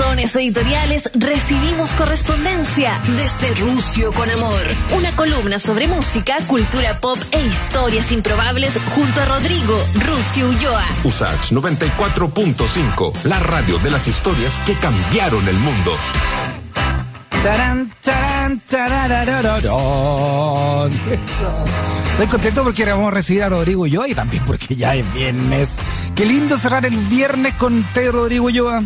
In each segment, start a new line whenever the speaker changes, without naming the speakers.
buzones editoriales recibimos correspondencia desde Rusio con Amor. Una columna sobre música, cultura pop e historias improbables junto a Rodrigo Rusio Ulloa.
Usach 94.5, la radio de las historias que cambiaron el mundo.
Tarán, tarán, tarararararón. Estoy contento porque vamos a recibir a Rodrigo Ulloa y también porque ya es viernes. Qué lindo cerrar el viernes con te, Rodrigo Ulloa.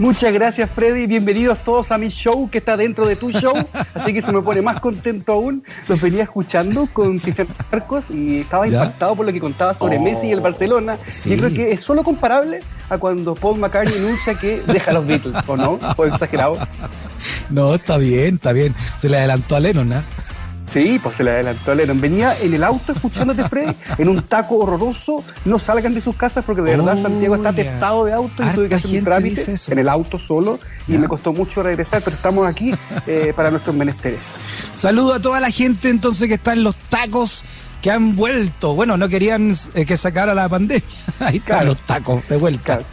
Muchas gracias, Freddy. Bienvenidos todos a mi show que está dentro de tu show. Así que se me pone más contento aún. Los venía escuchando con Cristian Marcos y estaba
¿Ya?
impactado por lo que contabas sobre
Oh,
Messi y el Barcelona.
sí.
Y creo que es solo comparable a cuando Paul McCartney anuncia que deja a los Beatles, ¿o no? ¿O exagerado?
No, está bien, está bien. Se le adelantó a Lennon, ¿ah?
Sí, pues se le adelantó a Lennon. Venía en el auto escuchándote, Freddy, en un taco horroroso. No salgan de sus casas porque de verdad
Oh,
Santiago está atestado de auto y tuve que hacer un trámite en el auto solo y me costó mucho regresar, pero estamos aquí eh, para nuestros menesteres.
Saludo a toda la gente entonces que está en los tacos que han vuelto. Bueno, no querían eh, que sacara la pandemia. Ahí están
Claro.
los tacos de vuelta.
Claro.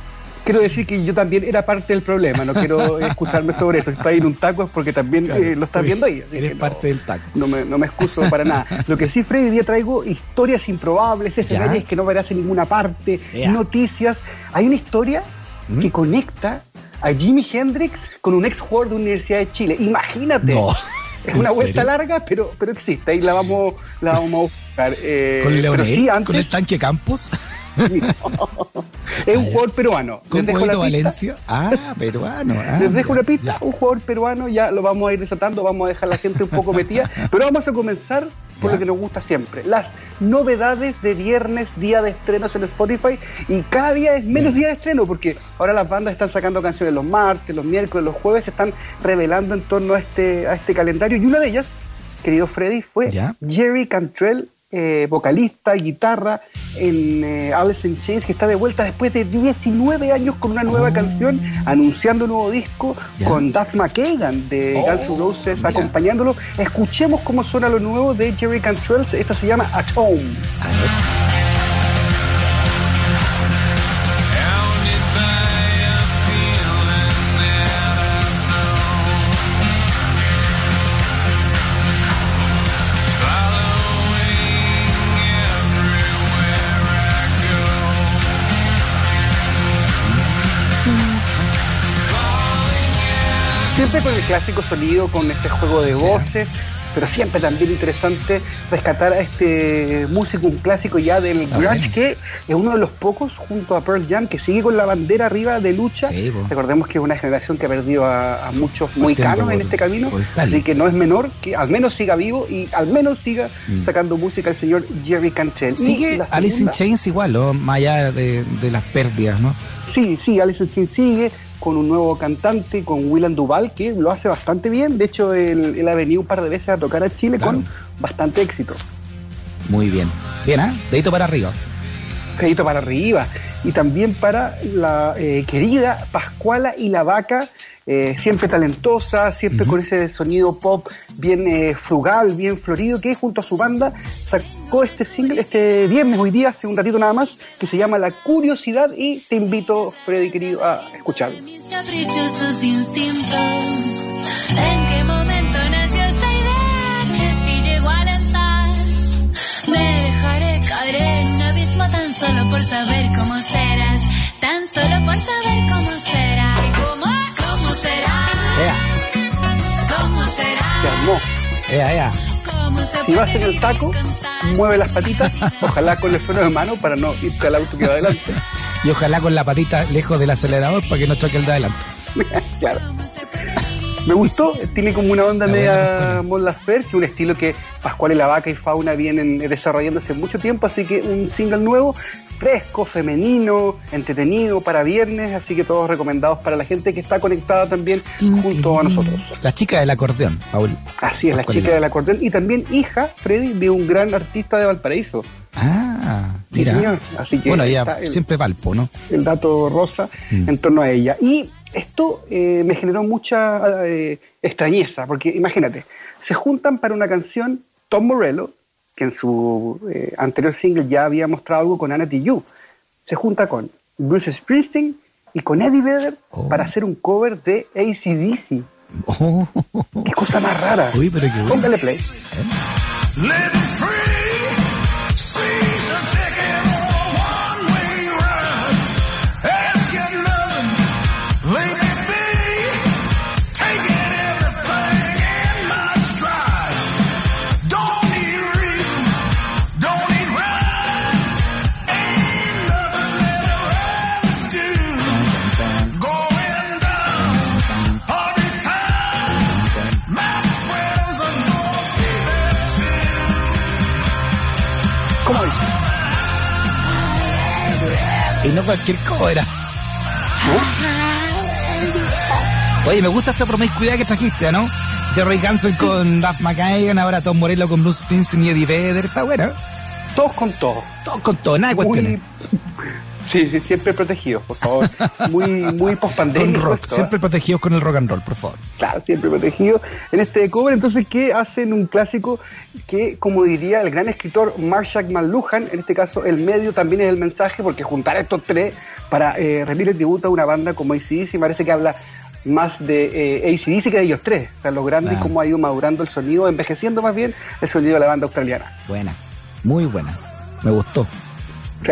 Quiero decir que yo también era parte del problema, no quiero excusarme sobre eso. Si está ahí en un taco es porque también
Claro.
eh, lo estás viendo ahí.
Eres
no-
parte del taco.
No me, no me excuso para nada. Lo que sí, Freddy, hoy día traigo historias improbables, escenarios que no verás en ninguna parte, noticias. Hay una historia
¿Mm?
que conecta a Jimi Hendrix con un ex jugador de Universidad de Chile. Imagínate.
No.
Es
¿En
una vuelta
serio?
larga, pero, pero existe. Ahí la vamos, la vamos a buscar. Eh,
¿Con Leonel?
sí, antes,
¿Con el tanque Campos?
es un jugador peruano.
¿Con
dejo pista.
Valencia? Ah, peruano. ah,
Les dejo
ya,
una pista,
ya.
un jugador peruano, ya lo vamos a ir desatando, vamos a dejar a la gente un poco metida, pero vamos a comenzar por lo que nos gusta siempre, las novedades de viernes, día de estrenos en Spotify, y cada día es menos día de estreno, porque ahora las bandas están sacando canciones los martes, los miércoles, los jueves, se están revelando en torno a este, a este calendario, y una de ellas, querido Freddy, fue
Ya.
Jerry Cantrell, eh, vocalista, guitarra en eh, Alice in Chains, que está de vuelta después de 19 años con una nueva
Oh.
canción, anunciando un nuevo disco con Duff McKagan de
Oh,
Guns N' Roses
mira.
acompañándolo. Escuchemos cómo suena lo nuevo de Jerry Cantrell. Esto se llama At Home. Siempre con el clásico sonido, con este juego de voces, pero siempre también interesante rescatar a este músico, un clásico ya del grunge, que es uno de los pocos junto a Pearl Jam que sigue con la bandera arriba de lucha.
Sí.
Recordemos que es una generación que ha perdido a, a muchos caros en
por-
este camino,
por
así que no es menor que al menos siga vivo y al menos siga
Mm.
sacando música el señor Jerry Cantrell.
Sigue Alice in Chains igual, ¿no? Más allá de, de las pérdidas, ¿no?
Sí, sí, in Chains sigue con un nuevo cantante, con Willan Duval, que lo hace bastante bien. De hecho, él, él ha venido un par de veces a tocar a Chile
Claro.
con bastante éxito.
Muy bien. Bien, ¿ah? Dedito para arriba.
Crédito para arriba. Y también para la eh, querida Pascuala y la Vaca, eh, siempre talentosa, siempre con ese sonido pop bien eh, frugal, bien florido, que junto a su banda sacó este single este viernes, hoy día, hace un ratito nada más, que se llama La Curiosidad y te invito, Freddy querido, a escucharlo.
Mis caprichosos instintos. ¿En qué momento nació esta idea que si llego a me dejaré caer en un abismo tan solo por saber cómo serás, tan solo por saber
ea, ea.
Si vas en el taco, mueve las patitas, ojalá con el freno de mano para no irte al auto que va adelante.
Y ojalá con la patita lejos del acelerador para que no choque el de adelante.
claro. Me gustó, tiene como una onda
La
media. Mon Laferte, un estilo que Pascual y la Vaca y Fauna vienen desarrollando hace mucho tiempo, así que un single nuevo, fresco, femenino, entretenido para viernes, así que todos recomendados para la gente que está conectada también junto a nosotros.
La chica del acordeón, Paul.
Así es, la
Pascual
chica del acordeón y también hija, Freddy, de un gran artista de Valparaíso.
Ah,
Sí,
mira.
señor. Así que
bueno, ya
está el-
siempre Valpo, ¿no?
el dato rosa
Mm.
en torno a ella. Y esto eh, me generó mucha eh, extrañeza, porque imagínate, se juntan para una canción Tom Morello, que en su eh, anterior single ya había mostrado algo con Anna Tijoux. Se junta con Bruce Springsteen y con Eddie Vedder
Oh.
para hacer un cover de ACDC.
Oh,
Qué cosa más rara.
Uy, pero qué bueno.
Póngale play.
Living free,
no cualquier cover. Oye, me gusta esta promiscuidad que trajiste, ¿no? Jerry Hanson con Duff McKagan, ahora Tom Morello con Bruce Springsteen y Eddie Vedder. Está buena.
Todos con todos.
Todo con todo, nada de cuestiones.
Muy, sí, sí, siempre protegidos, por favor. Muy, muy
Con
post-pandémico
rock,
¿eh?
siempre protegidos con el rock and roll, por favor.
Claro, siempre protegido en este cover. Entonces, ¿qué hacen un clásico que, como diría el gran escritor Marshall McLuhan, en este caso el medio también es el mensaje, porque juntar a estos tres para eh, rendir el tributo a una banda como ACDC parece que habla más de eh, ACDC que de ellos tres. O sea, lo grande cómo ha ido madurando el sonido, envejeciendo más bien el sonido de la banda australiana.
Buena, muy buena. Me gustó.
Sí.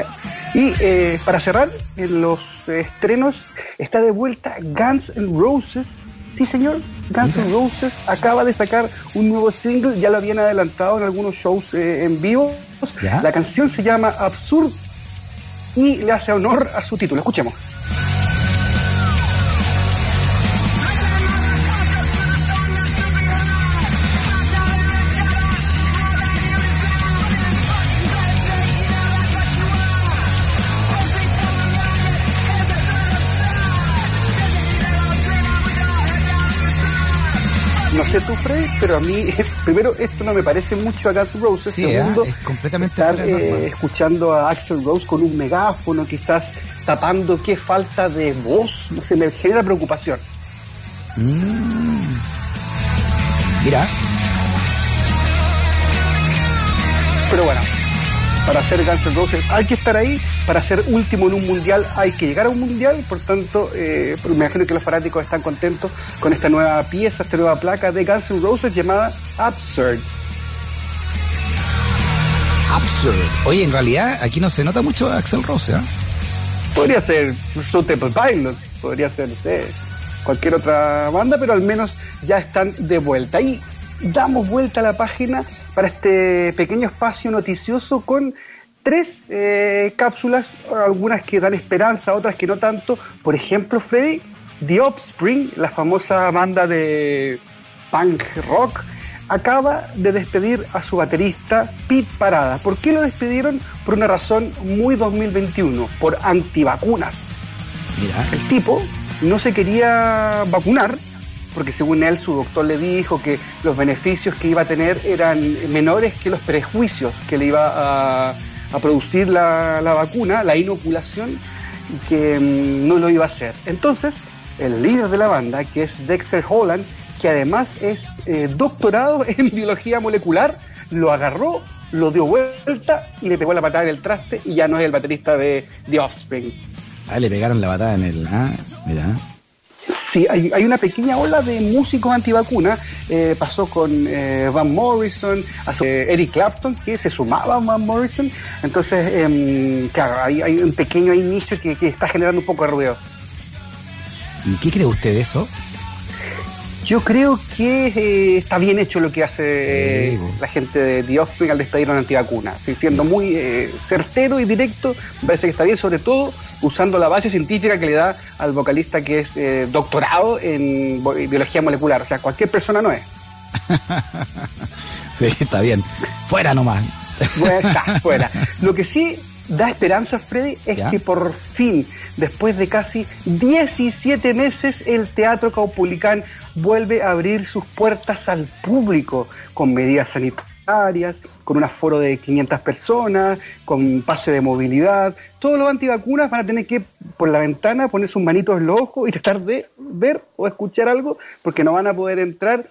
Y eh, para cerrar, en los estrenos está de vuelta Guns N' Roses. Sí, señor, Guns N' Roses acaba de sacar un nuevo single, ya lo habían adelantado en algunos shows eh, en vivo.
¿Ya?
La canción se llama Absurd y le hace honor a su título. Escuchemos. No sé tú, Fred, pero a mí, primero, esto no me parece mucho a Guns N' Roses.
Sí,
Segundo,
es completamente
estar eh, escuchando a Axel Rose con un megáfono, quizás tapando qué falta de voz, no sé, me genera preocupación.
Mira,
Pero bueno, para hacer Guns N' Roses hay que estar ahí, para ser último en un mundial hay que llegar a un mundial, por tanto, eh, me imagino que los fanáticos están contentos con esta nueva pieza, esta nueva placa de Guns N' Roses llamada Absurd.
absurd. Oye, en realidad aquí no se nota mucho a Axel Rose, ¿eh?
Podría ser Suitable Pilot, podría ser no sé, cualquier otra banda, pero al menos ya están de vuelta. Y damos vuelta a la página para este pequeño espacio noticioso con tres eh, cápsulas, algunas que dan esperanza, otras que no tanto. Por ejemplo, Freddy, The Offspring, la famosa banda de punk rock, acaba de despedir a su baterista Pete Parada. ¿Por qué lo despidieron? Por una razón muy 2021, por antivacunas.
Mira.
El tipo no se quería vacunar porque según él su doctor le dijo que los beneficios que iba a tener eran menores que los prejuicios que le iba a, producir la, la vacuna, la inoculación, y que mm, no lo iba a hacer. Entonces, el líder de la banda, que es Dexter Holland, que además es eh, doctorado en biología molecular, lo agarró, lo dio vuelta y le pegó la patada en el traste y ya no es el baterista de The Offspring.
Ah, le pegaron la patada en el. Ah, mira.
Sí, hay, hay una pequeña ola de músicos antivacunas. Eh, pasó con eh, Van Morrison, eh, Eric Clapton, que se sumaba a Van Morrison. Entonces, em, claro, hay, un pequeño ahí nicho que, que está generando un poco de ruido.
¿Y qué cree usted de eso?
Yo creo que eh, está bien hecho lo que hace
Sí,
eh, la gente de The Offspring al despedir una antivacuna. Estoy siendo muy eh, certero y directo, me parece que está bien, sobre todo usando la base científica que le da al vocalista que es eh, doctorado en biología molecular. O sea, cualquier persona no es.
Sí, está bien. Fuera nomás.
Bueno, está fuera. Lo que sí da esperanza, Freddy, es
¿Ya?
que por fin, después de casi 17 meses, el Teatro Caupolicán vuelve a abrir sus puertas al público con medidas sanitarias, con un aforo de 500 personas, con pase de movilidad. Todos los antivacunas van a tener que, por la ventana, poner sus manitos en los ojos y tratar de ver o escuchar algo, porque no van a poder entrar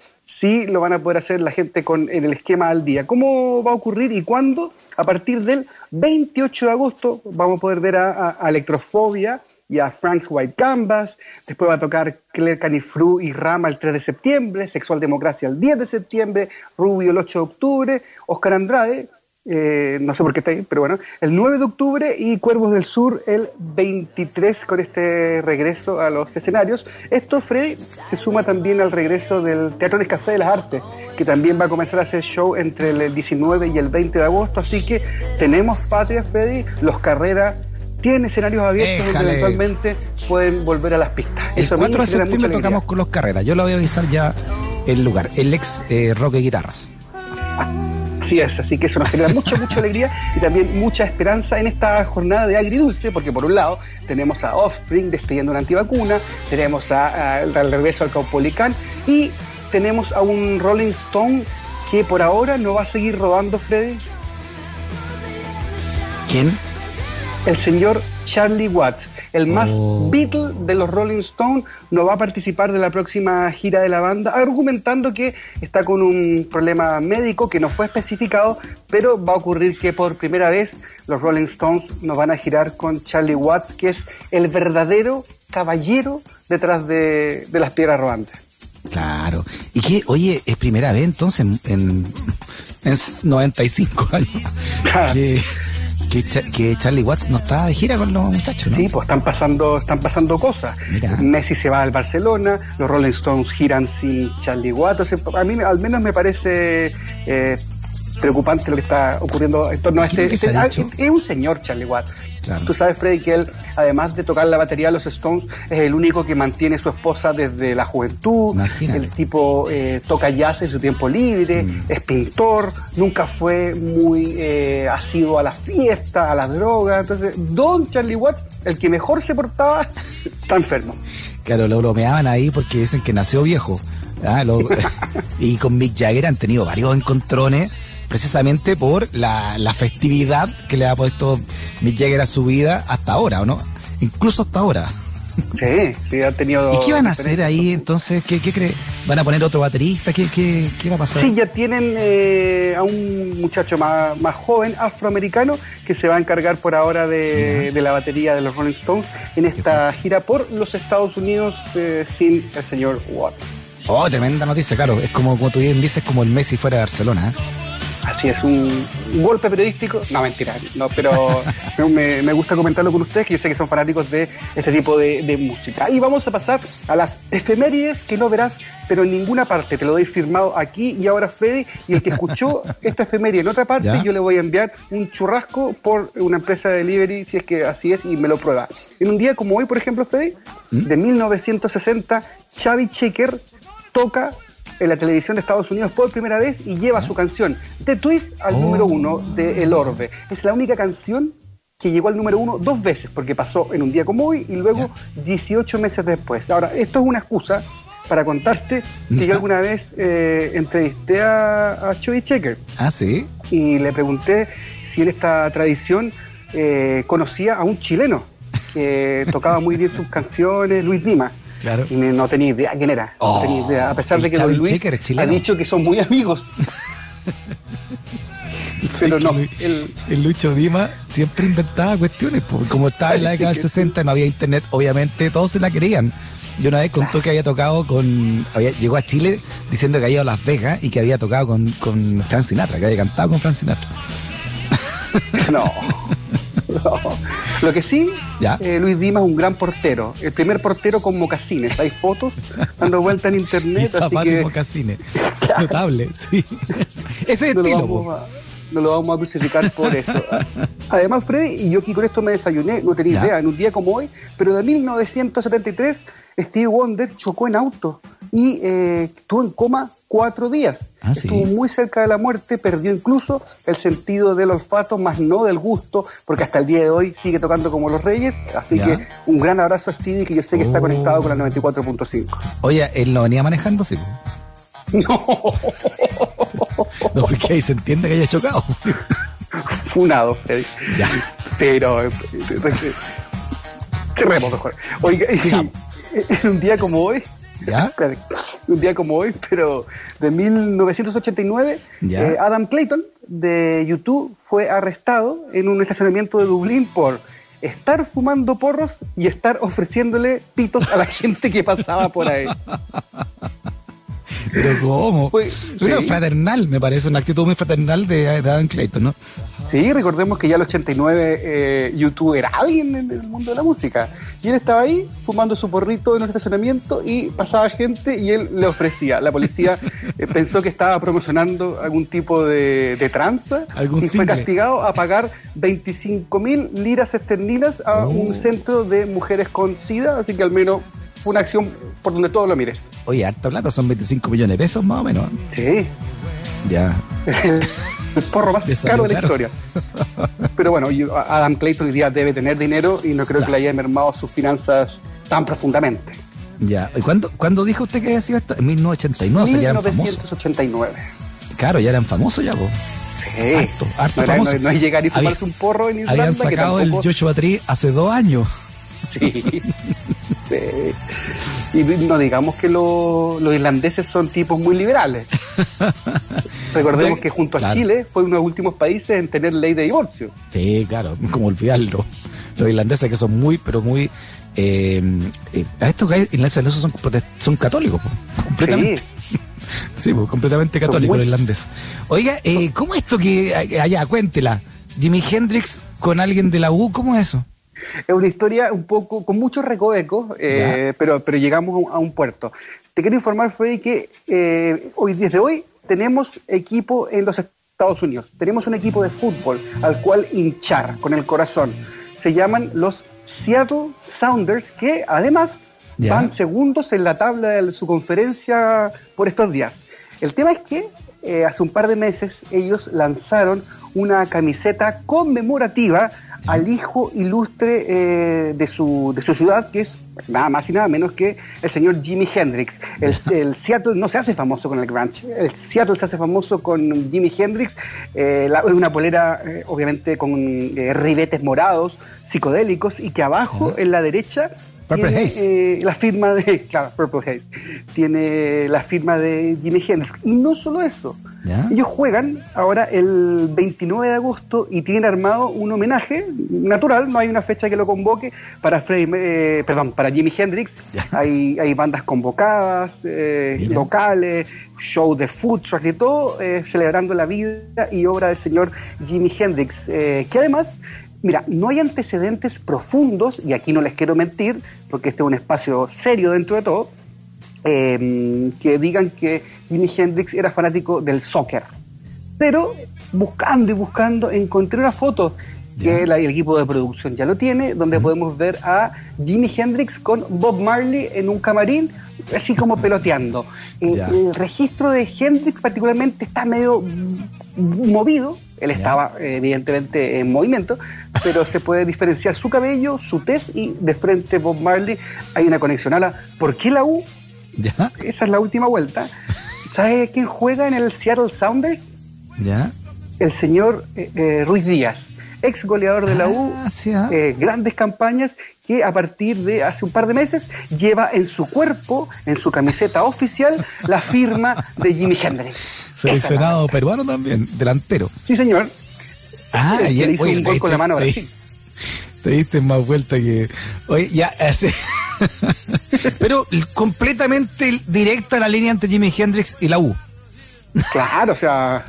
sí lo van a poder hacer la gente con en el esquema al día. ¿Cómo va a ocurrir y cuándo? A partir del 28 de agosto vamos a poder ver a, Electrofobia y a Frank's White Canvas. Después va a tocar Claire Canifru y Rama el 3 de septiembre, Sexual Democracia el 10 de septiembre, Rubio el 8 de octubre, Oscar Andrade, eh, no sé por qué está ahí, pero bueno, el 9 de octubre y Cuervos del Sur el 23 con este regreso a los escenarios. Esto, Freddy, se suma también al regreso del Teatro Nescafé de las Artes, que también va a comenzar a hacer show entre el 19 y el 20 de agosto, así que tenemos patria, Freddy, los carreras tienen escenarios abiertos donde
Éjale.
eventualmente pueden volver a las pistas.
El
Eso a mí
4 de septiembre tocamos con los carreras. Yo lo voy a avisar ya el lugar. El ex eh, Roque Guitarras.
Así es, así que eso nos genera mucha, mucha alegría y también mucha esperanza en esta jornada de agridulce, porque por un lado tenemos a Offspring despidiendo una antivacuna, tenemos a, a- al regreso al Caupolicán y tenemos a un Rolling Stone que por ahora no va a seguir rodando, Freddy,
¿Quién?
el señor Charlie Watts, el más
Oh.
Beatle de los Rolling Stones, no va a participar de la próxima gira de la banda, argumentando que está con un problema médico que no fue especificado, pero va a ocurrir que por primera vez los Rolling Stones nos van a girar con Charlie Watts, que es el verdadero caballero detrás de, de las piedras rodantes.
Claro. ¿Y qué? Oye, es primera vez entonces en, en, en 95 años
Claro.
que, que, Cha- que Charlie Watts no está de gira con los muchachos, ¿no?
Sí, pues están pasando, están pasando cosas.
Mira.
Messi se va al Barcelona, los Rolling Stones giran sin Charlie Watts. O sea, a mí al menos me parece eh, preocupante lo que está ocurriendo en torno a
¿Qué
este.
es
este- ah, es un señor Charlie Watts.
Claro.
Tú sabes, Freddy, que él, además de tocar la batería de los Stones, es el único que mantiene a su esposa desde la juventud.
Imagínate.
El tipo eh, toca jazz en su tiempo libre,
Mm.
es pintor, nunca fue muy eh, asiduo a la fiesta, a las drogas. Entonces, Don Charlie Watts, el que mejor se portaba, está enfermo.
Claro, lo bromeaban ahí porque dicen que nació viejo. Ah, lo- y con Mick Jagger han tenido varios encontrones precisamente por la, la festividad que le ha puesto Mick Jagger a su vida hasta ahora, ¿o no? Incluso hasta ahora.
Sí, sí, ha tenido.
¿Y qué van a hacer ahí entonces? ¿Qué, qué cree? ¿Van a poner otro baterista? ¿Qué, qué, qué va a pasar?
Sí, ya tienen eh, a un muchacho más, más joven, afroamericano, que se va a encargar por ahora de, de la batería de los Rolling Stones en esta gira por los Estados Unidos eh, sin el señor Watts.
Oh, tremenda noticia, claro. Es como, como tú bien dices, como el Messi fuera de Barcelona. ¿eh?
Así es, un, un golpe periodístico. No, mentira, no, pero me, me gusta comentarlo con ustedes, que yo sé que son fanáticos de este tipo de, de música. Y vamos a pasar a las efemérides que no verás, pero en ninguna parte. Te lo doy firmado aquí y ahora, Freddy. Y el que escuchó esta efeméride en otra parte,
¿Ya?
yo le voy a enviar un churrasco por una empresa de delivery, si es que así es, y me lo prueba. En un día como hoy, por ejemplo, Freddy, de 1960, Xavi Checker toca en la televisión de Estados Unidos por primera vez y lleva su canción The Twist al
Oh.
número uno de El Orbe. Es la única canción que llegó al número uno dos veces, porque pasó en un día como hoy y luego 18 meses después. Ahora, esto es una excusa para contarte que yo alguna vez eh, entrevisté a, a Chubby Checker
Ah, sí.
y le pregunté si en esta tradición eh, conocía a un chileno que tocaba muy bien sus canciones, Luis Dima.
Claro.
Y no tenía idea quién era.
Oh,
no tenía idea. A pesar
el
de que Don Luis ha dicho que son muy amigos. Pero no,
el,
el-
Lucho Dima siempre inventaba cuestiones. pues, Como estaba en la década del 60, no había internet, obviamente todos se la querían. Yo una vez contó que había tocado con. Había, llegó a Chile diciendo que había ido a Las Vegas y que había tocado con, con Frank Sinatra, que había cantado con Frank Sinatra.
No. No. Lo que sí,
Ya.
eh, Luis Dima es un gran portero. El primer portero con mocasines. Hay fotos dando vuelta en
Y
internet. así
y
que
mocasines. Notable, sí. Ese es
no lo,
estilo, po.
a, no lo vamos a crucificar por eso. Además, Freddy, y yo aquí con esto me desayuné, no tenía
Ya.
idea, en un día como hoy, pero de 1973, Steve Wonder chocó en auto y eh, estuvo en coma cuatro días.
Ah, sí.
Estuvo muy cerca de la muerte, perdió incluso el sentido del olfato, más no del gusto, porque hasta el día de hoy sigue tocando como los reyes. Así
Ya.
que un gran abrazo a Stevie, que yo sé que está
Oh.
conectado con la 94.5.
Oye, él no venía manejando, sí.
No,
No, porque ahí se entiende que haya chocado.
funado, Freddy.
Ya.
Pero eh, eh, cerremos mejor. Oiga, y en un día como hoy,
¿Ya?
un día como hoy, pero de 1989,
Ya.
eh, Adam Clayton de YouTube fue arrestado en un estacionamiento de Dublín por estar fumando porros y estar ofreciéndole pitos a la gente que pasaba por ahí.
Pero ¿cómo?
Pues,
Pero
sí.
fraternal, me parece, una actitud muy fraternal de, Adam Clayton, ¿no?
Sí, recordemos que ya el 89 eh, YouTube era alguien en el mundo de la música. Y él estaba ahí fumando su porrito en un estacionamiento y pasaba gente y él le ofrecía. La policía eh, pensó que estaba promocionando algún tipo de, de tranza
Algún
y fue castigado a pagar 25 mil liras esterlinas a
Oh.
un centro de mujeres con SIDA. Así que al menos fue una acción por donde todo lo mires.
Oye, harta plata, son 25 millones de pesos más o menos.
Sí,
Ya.
el porro más caro de la historia. Pero bueno, Adam Clayton hoy día debe tener dinero y no creo
Claro.
que le haya mermado sus finanzas tan profundamente.
Ya. ¿Y cuándo, cuándo dijo usted que había sido esto? En 1989, o sea, ya eran famosos.
1989.
Claro, ya eran famosos ya, po.
Sí.
Harto, harto
no,
famoso.
no- no es llegar y
Había-
fumarse un porro en Irlanda.
Habían
que
sacado el Joshua Tree hace dos años.
Sí. Y no digamos que lo- los irlandeses son tipos muy liberales. Recordemos que junto a. Chile fue uno de los últimos países en tener ley de divorcio.
Sí, claro, como olvidarlo. Los irlandeses que son muy, pero muy... Eh, eh, a estos irlandeses son, son católicos, completamente.
Sí.
Sí, pues, completamente católico el irlandés. Oiga, eh, ¿cómo esto que allá, cuéntela? Jimi Hendrix con alguien de la U, ¿cómo es eso?
Es una historia un poco con muchos recovecos, eh, pero, pero llegamos a un, puerto. Te quiero informar, Freddy, que eh, hoy, desde hoy, tenemos equipo en los Estados Unidos. Tenemos un equipo de fútbol al cual hinchar con el corazón. Se llaman los Seattle Sounders, que además van segundos en la tabla de su conferencia por estos días. El tema es que eh, hace un par de meses ellos lanzaron una camiseta conmemorativa al hijo ilustre eh, de, su, de su ciudad, que es nada más y nada menos que el señor Jimi Hendrix. El, el Seattle no se hace famoso con el grunge, el Seattle se hace famoso con Jimi Hendrix, eh, la- una polera eh, obviamente con eh, ribetes morados, psicodélicos, y que abajo, en la derecha,
Purple
tiene,
Haze.
eh, la firma de, claro, Purple Haze, tiene la firma de Jimi Hendrix. Y no solo eso,
¿Ya?
ellos juegan ahora el 29 de agosto y tienen armado un homenaje natural, no hay una fecha que lo convoque para Freddie, eh, perdón, para Jimi Hendrix. Hay, hay bandas convocadas, eh, locales, show de food truck y todo, eh, celebrando la vida y obra del señor Jimi Hendrix, eh, que además Mira, no hay antecedentes profundos, y aquí no les quiero mentir, porque este es un espacio serio dentro de todo, eh, que digan que Jimi Hendrix era fanático del soccer. Pero buscando y buscando, encontré una foto que el equipo de producción ya lo tiene, donde podemos ver a Jimi Hendrix con Bob Marley en un camarín, así como peloteando. Eh, el registro de Hendrix particularmente está medio movido, él estaba eh, evidentemente en movimiento, pero se puede diferenciar su cabello, su tez y de frente Bob Marley hay una conexión a la... ¿Por qué la U?
¿Ya?
Esa es la última vuelta. ¿Sabe quién juega en el Seattle Sounders?
¿Ya?
El señor eh, eh, Ruiz Díaz, ex goleador de la U,
Ah, sí, ah.
eh, grandes campañas que a partir de hace un par de meses lleva en su cuerpo, en su camiseta oficial, la firma de Jimi Hendrix.
Seleccionado peruano también, delantero.
Sí, señor.
Ah,
Que
ya,
le hizo
oye,
un gol con la mano
te- diste más vuelta que. Oye, ya, Pero completamente directa la línea entre Jimi Hendrix y la U.
Claro, o sea,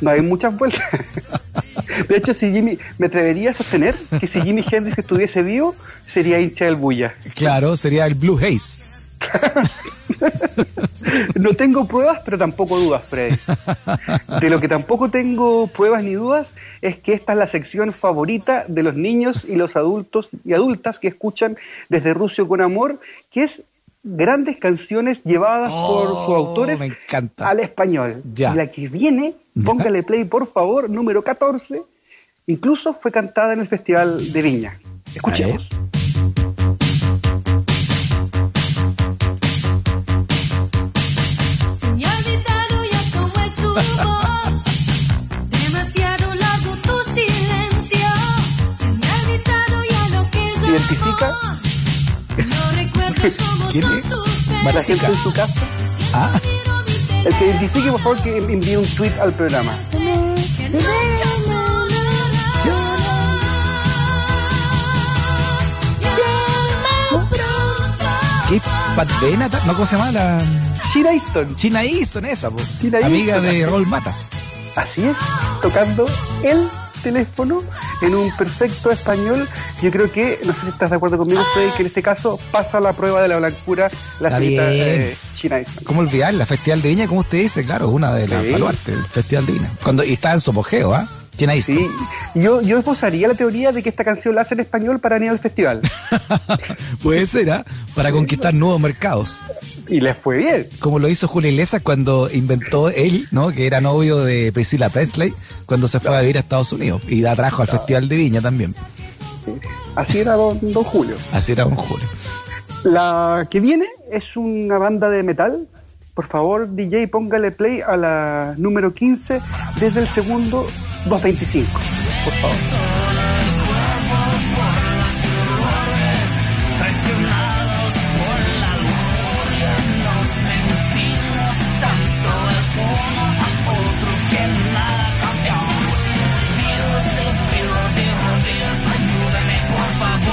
no hay muchas vueltas. De hecho, si Jimmy, me atrevería a sostener que si Jimi Hendrix estuviese vivo, sería hincha del Bulla.
Claro, sería el Blue Haze.
No tengo pruebas, pero tampoco dudas, Freddy. De lo que tampoco tengo pruebas ni dudas es que esta es la sección favorita de los niños y los adultos y adultas que escuchan desde Rusio con Amor, que es grandes canciones llevadas por
Oh,
sus autores
me
al español.
Ya.
Y la que viene, póngale play por favor, número 14, incluso fue cantada en el Festival de Viña. Escuchemos. ¿Identifica?
¿Quién es?
La gente en su casa.
Ah. ah.
El que identifique, por favor, que envíe un tweet al programa.
¿Qué? Pat Benata? ¿No cómo se llama la...?
China Easton.
China Easton, esa, pues.
China
Amiga
Easton.
de Roll Matas.
Así es, tocando el teléfono en un perfecto español yo creo que, no sé si estás de acuerdo conmigo, Freddy, que en este caso pasa la prueba de la blancura la señorita eh, China.
¿Cómo olvidar? La Festival de Viña, como usted dice, claro, una de las
Sí.
baluartes del Festival de Viña. Cuando, y está en su apogeo, ¿ah? China Easton.
Sí, yo, yo esposaría la teoría de que esta canción la hace en español para venir al festival.
Puede ser, ¿ah? Para conquistar nuevos mercados.
Y les fue bien.
Como lo hizo Julio Iglesias cuando inventó él, ¿no? Que era novio de Priscilla Presley, cuando se fue a vivir a Estados Unidos. Y la trajo al Festival de Viña también.
Así era don, don Julio.
Así era un Julio.
La que viene es una banda de metal. Por favor, DJ, póngale play a la número 15 desde el segundo 225. Por favor.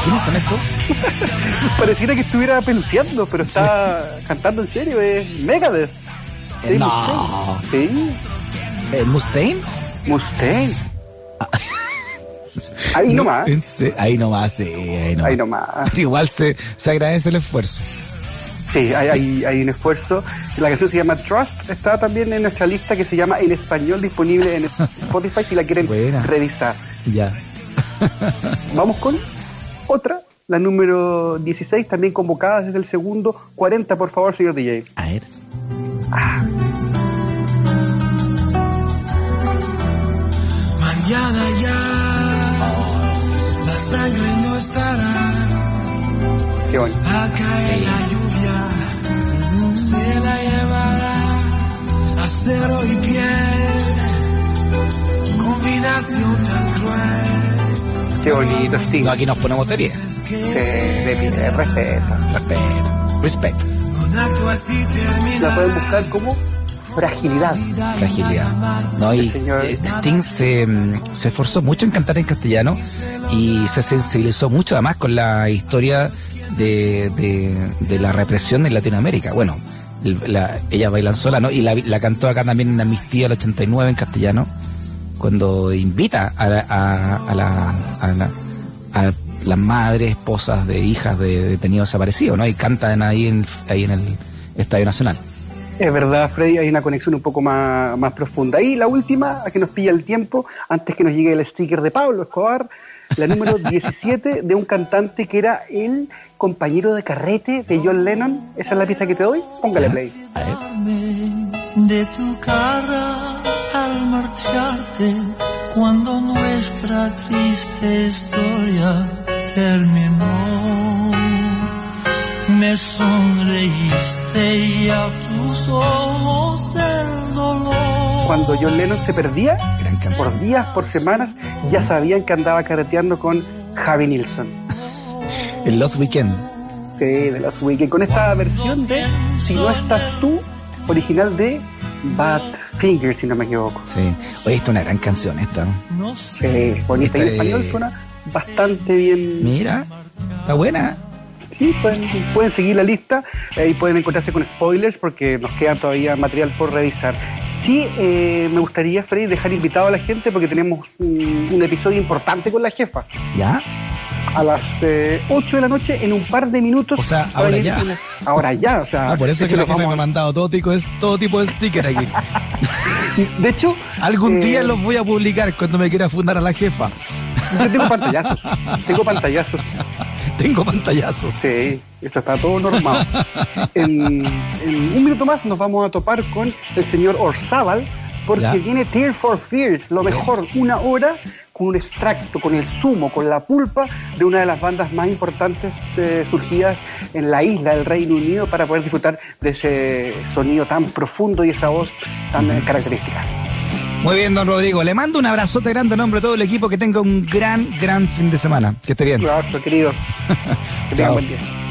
¿Quiénes son estos?
Pareciera que estuviera peluceando, pero está cantando en serio. Es Megadeth. Sí,
No.
Mustaine. Sí,
¿El Eh, Mustaine?
Mustaine. Ahí
No,
nomás.
Ahí nomás, sí, ahí nomás.
Ahí nomás.
Pero igual se, se agradece el esfuerzo.
Sí, hay, hay, hay un esfuerzo. La canción se llama Trust. Está también en nuestra lista que se llama En Español, disponible en Spotify si la quieren
Buena.
revisar.
Ya.
Vamos con otra, la número 16, también convocada desde el segundo 40, por favor, señor DJ.
A ver.
Mañana ya la sangre no estará.
Qué bonito.
Al caer la lluvia se la llevará acero y piel. Combinación tan cruel.
Qué bonito, Sting.
No, aquí nos ponemos de pie.
Sí, de pie, receta.
Respeto. Respeto.
Termina.
La pueden buscar como fragilidad.
Fragilidad. No, y
señor.
eh, Sting se, mm, se esforzó mucho en cantar en castellano y se sensibilizó mucho además con la historia de, de, de la represión en Latinoamérica. Bueno, el- la- ella bailan sola, ¿no? Y la, la cantó acá también en Amnistía el 89 en castellano, cuando invita a, la- a, a la, a, la- a las madres, esposas de hijas de detenidos desaparecidos, ¿no? Y cantan ahí en, ahí en el Estadio Nacional.
Es verdad, Freddy, hay una conexión un poco más, más profunda. Y la última, a que nos pilla el tiempo, antes que nos llegue el sticker de Pablo Escobar, la número 17 de un cantante que era el compañero de carrete de John Lennon. Esa es la pista que te doy. Póngale play.
A ver.
de tu cara al marcharte cuando nuestra triste historia terminó. Me sonreíste y a tus ojos el dolor.
Cuando John Lennon se perdía, por días, por semanas, ya sabían que andaba carreteando con Javi Nilsson.
El Lost Weekend.
Sí, de los Weekend, con esta versión de Si no estás tú, original de Bad Finger, si no me equivoco.
Sí. Oye, esta es una gran canción esta. ¿no?
Sí, bonita. Y en
Esta
español
es-
suena bastante bien.
Mira, está buena.
Sí, pueden, pueden seguir la lista eh, y pueden encontrarse con spoilers porque nos queda todavía material por revisar. Sí, eh, me gustaría, Freddy, dejar invitado a la gente porque tenemos un, un episodio importante con la jefa.
¿Ya?
A las eh, 8 de la noche, en un par de minutos.
O sea, ahora ya.
una- ahora ya, o sea.
Ah, por eso es que la jefa me ha mandado todo tipo de, todo tipo de sticker aquí.
De hecho.
Algún
eh,
día los voy a publicar cuando me quiera fundar a la jefa.
Yo tengo pantallazos. tengo pantallazos.
Tengo pantallazos.
Sí, esto está todo normado. En, en un minuto más nos vamos a topar con el señor Orzábal, porque
Ya.
viene Tear for Fears, lo mejor, una hora con un extracto, con el zumo, con la pulpa de una de las bandas más importantes eh, surgidas en la isla del Reino Unido para poder disfrutar de ese sonido tan profundo y esa voz tan eh, característica.
Muy bien, don Rodrigo. Le mando un abrazote grande en nombre de todo el equipo. Que tenga un gran, gran fin de semana. Que esté bien.
Un abrazo, queridos. Que tengan buen día.